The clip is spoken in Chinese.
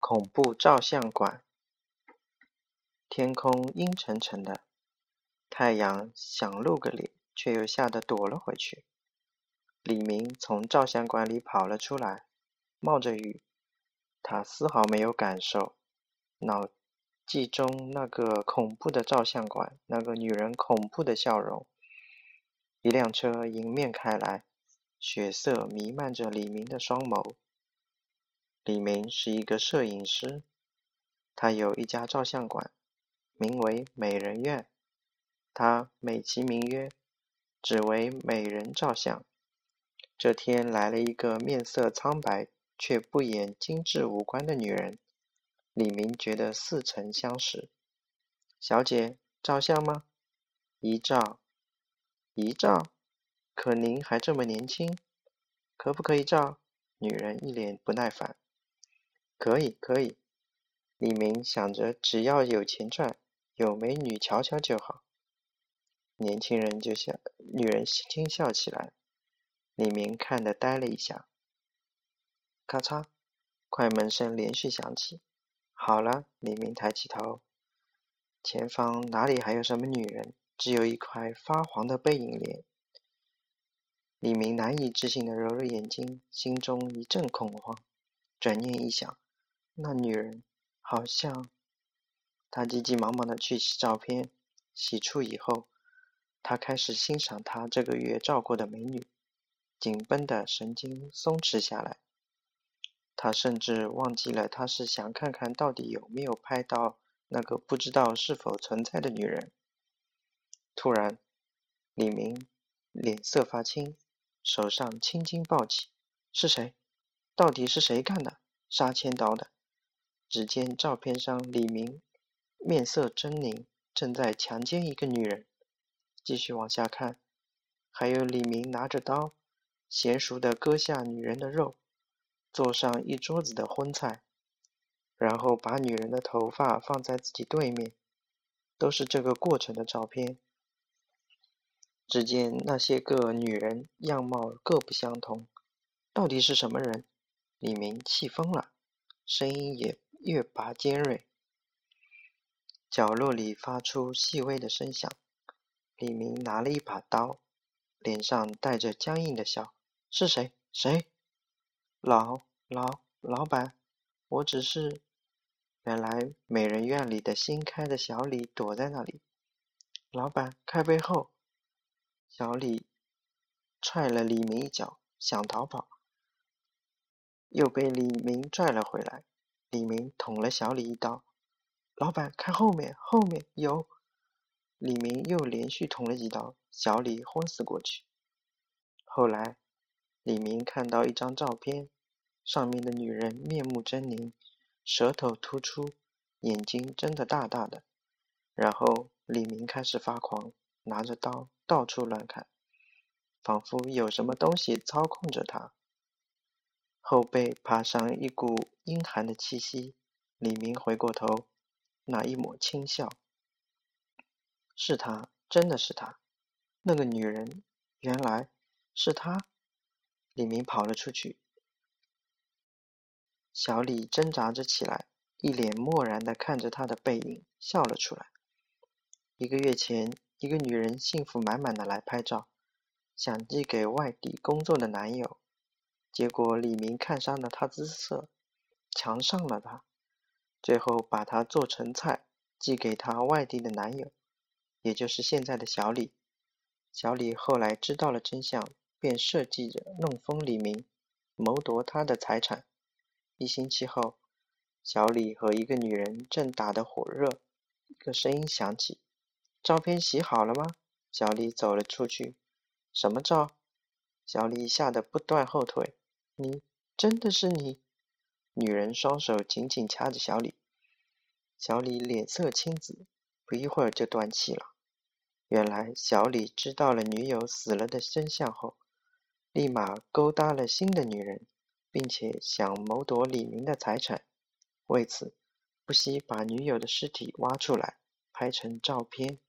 恐怖照相馆。天空阴沉沉的，太阳想露个脸，却又吓得躲了回去。李明从照相馆里跑了出来，冒着雨，他丝毫没有感受脑际中那个恐怖的照相馆，那个女人恐怖的笑容。一辆车迎面开来，血色弥漫着李明的双眸。李明是一个摄影师，他有一家照相馆，名为美人院。他美其名曰，只为美人照相。这天来了一个面色苍白却不掩精致五官的女人，李明觉得似曾相识。小姐，照相吗？一照，一照。可您还这么年轻，可不可以照？女人一脸不耐烦。可以，可以。李明想着，只要有钱赚，有美女瞧瞧就好。年轻人就笑，女人轻轻笑起来。李明看得呆了一下。咔嚓，快门声连续响起。好了，李明抬起头，前方哪里还有什么女人？只有一块发黄的背影脸。李明难以置信的揉揉眼睛，心中一阵恐慌。转念一想。那女人好像……他急急忙忙的去洗照片，洗出以后，他开始欣赏他这个月照过的美女，紧绷的神经松弛下来。他甚至忘记了他是想看看到底有没有拍到那个不知道是否存在的女人。突然，李明脸色发青，手上青筋暴起：“是谁？到底是谁干的？杀千刀的！”只见照片上，李明面色狰狞，正在强奸一个女人。继续往下看，还有李明拿着刀，娴熟地割下女人的肉，做上一桌子的荤菜，然后把女人的头发放在自己对面，都是这个过程的照片。只见那些个女人样貌各不相同，到底是什么人？李明气疯了，声音也。越拔尖锐，角落里发出细微的声响。李明拿了一把刀，脸上带着僵硬的笑：“是谁？谁？老老老板，我只是……原来美人院里的新开的小李躲在那里。老板，开背后！”小李踹了李明一脚，想逃跑，又被李明拽了回来。李明捅了小李一刀，老板看后面，后面有。李明又连续捅了几刀，小李昏死过去。后来，李明看到一张照片，上面的女人面目狰狞，舌头突出，眼睛睁得大大的。然后，李明开始发狂，拿着刀到处乱砍，仿佛有什么东西操控着他。后背爬上一股阴寒的气息，李明回过头，那一抹轻笑。是他，真的是他，那个女人，原来是他。李明跑了出去，小李挣扎着起来，一脸漠然的看着他的背影，笑了出来。一个月前，一个女人幸福满满的来拍照，想寄给外地工作的男友。结果李明看上了她姿色，强上了她，最后把她做成菜寄给她外地的男友，也就是现在的小李。小李后来知道了真相，便设计着弄疯李明，谋夺他的财产。一星期后，小李和一个女人正打得火热，一个声音响起：“照片洗好了吗？”小李走了出去：“什么照？”小李吓得不断后退。你真的是你？女人双手紧紧掐着小李，小李脸色青紫，不一会儿就断气了。原来小李知道了女友死了的真相后，立马勾搭了新的女人，并且想谋夺李明的财产，为此不惜把女友的尸体挖出来拍成照片。